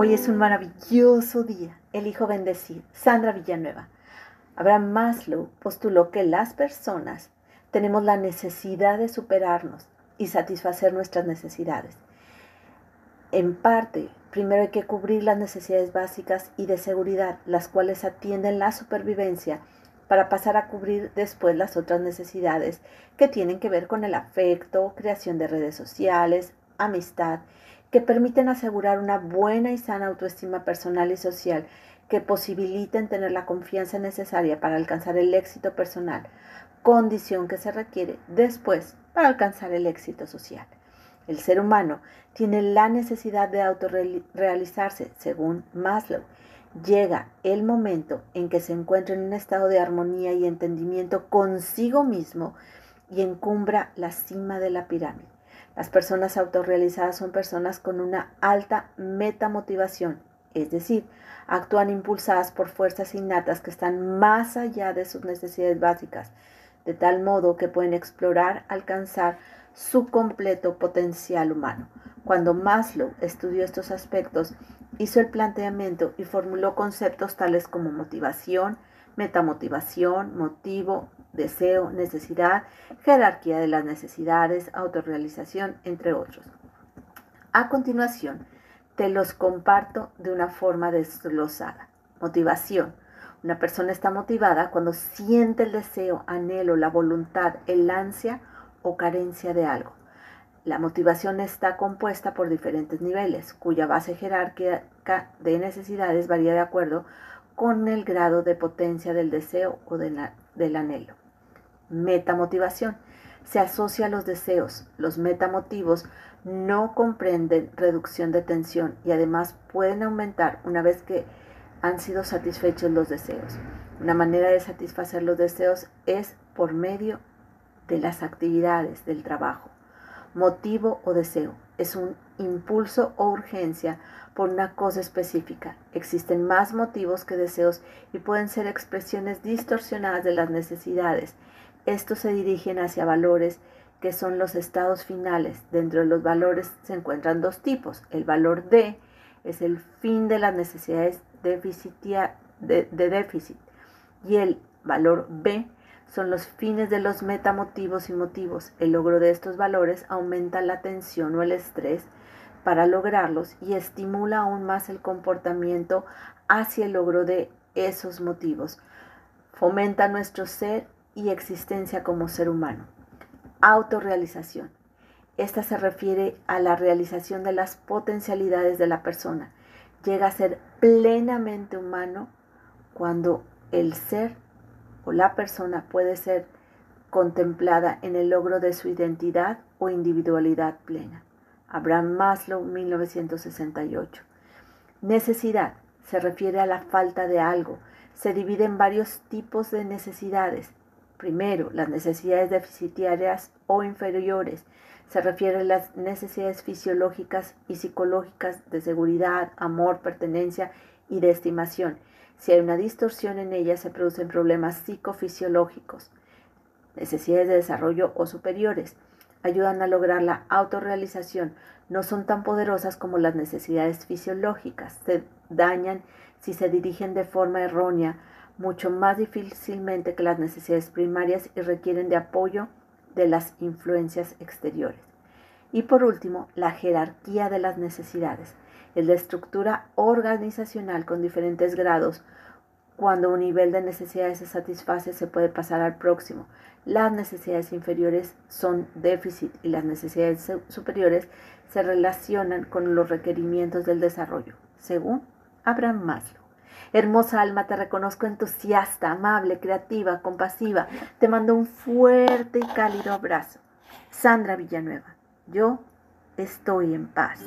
Hoy es un maravilloso día. Elijo bendecir. Sandra Villanueva. Abraham Maslow postuló que las personas tenemos la necesidad de superarnos y satisfacer nuestras necesidades. En parte, primero hay que cubrir las necesidades básicas y de seguridad, las cuales atienden la supervivencia para pasar a cubrir después las otras necesidades que tienen que ver con el afecto, creación de redes sociales, amistad, que permiten asegurar una buena y sana autoestima personal y social que posibiliten tener la confianza necesaria para alcanzar el éxito personal, condición que se requiere después para alcanzar el éxito social. El ser humano tiene la necesidad de autorrealizarse, según Maslow, llega el momento en que se encuentra en un estado de armonía y entendimiento consigo mismo y encumbra la cima de la pirámide. Las personas autorrealizadas son personas con una alta metamotivación, es decir, actúan impulsadas por fuerzas innatas que están más allá de sus necesidades básicas, de tal modo que pueden explorar, alcanzar su completo potencial humano. Cuando Maslow estudió estos aspectos, hizo el planteamiento y formuló conceptos tales como motivación, metamotivación, motivo, deseo, necesidad, jerarquía de las necesidades, autorrealización, entre otros. A continuación, te los comparto de una forma desglosada. Motivación. Una persona está motivada cuando siente el deseo, anhelo, la voluntad, el ansia o carencia de algo. La motivación está compuesta por diferentes niveles, cuya base jerárquica de necesidades varía de acuerdo con el grado de potencia del deseo o del anhelo. Metamotivación. Se asocia a los deseos. Los metamotivos no comprenden reducción de tensión y además pueden aumentar una vez que han sido satisfechos los deseos. Una manera de satisfacer los deseos es por medio de las actividades del trabajo motivo o deseo. Es un impulso o urgencia por una cosa específica. Existen más motivos que deseos y pueden ser expresiones distorsionadas de las necesidades. Estos se dirigen hacia valores que son los estados finales. Dentro de los valores se encuentran dos tipos. El valor D es el fin de las necesidades de, de déficit y el valor B son los fines de los metamotivos y motivos. El logro de estos valores aumenta la tensión o el estrés para lograrlos y estimula aún más el comportamiento hacia el logro de esos motivos. Fomenta nuestro ser y existencia como ser humano. Autorrealización. Esta se refiere a la realización de las potencialidades de la persona. Llega a ser plenamente humano cuando el ser la persona puede ser contemplada en el logro de su identidad o individualidad plena. Abraham Maslow, 1968. Necesidad se refiere a la falta de algo. Se divide en varios tipos de necesidades. Primero, las necesidades deficitarias o inferiores. Se refiere a las necesidades fisiológicas y psicológicas de seguridad, amor, pertenencia y de estimación. Si hay una distorsión en ella, se producen problemas psicofisiológicos, necesidades de desarrollo o superiores. Ayudan a lograr la autorrealización. No son tan poderosas como las necesidades fisiológicas. Se dañan si se dirigen de forma errónea mucho más difícilmente que las necesidades primarias y requieren de apoyo de las influencias exteriores. Y por último, la jerarquía de las necesidades el de estructura organizacional con diferentes grados. Cuando un nivel de necesidades se satisface, se puede pasar al próximo. Las necesidades inferiores son déficit y las necesidades superiores se relacionan con los requerimientos del desarrollo, según Abraham Maslow. Hermosa alma, te reconozco entusiasta, amable, creativa, compasiva. Te mando un fuerte y cálido abrazo. Sandra Villanueva, yo estoy en paz.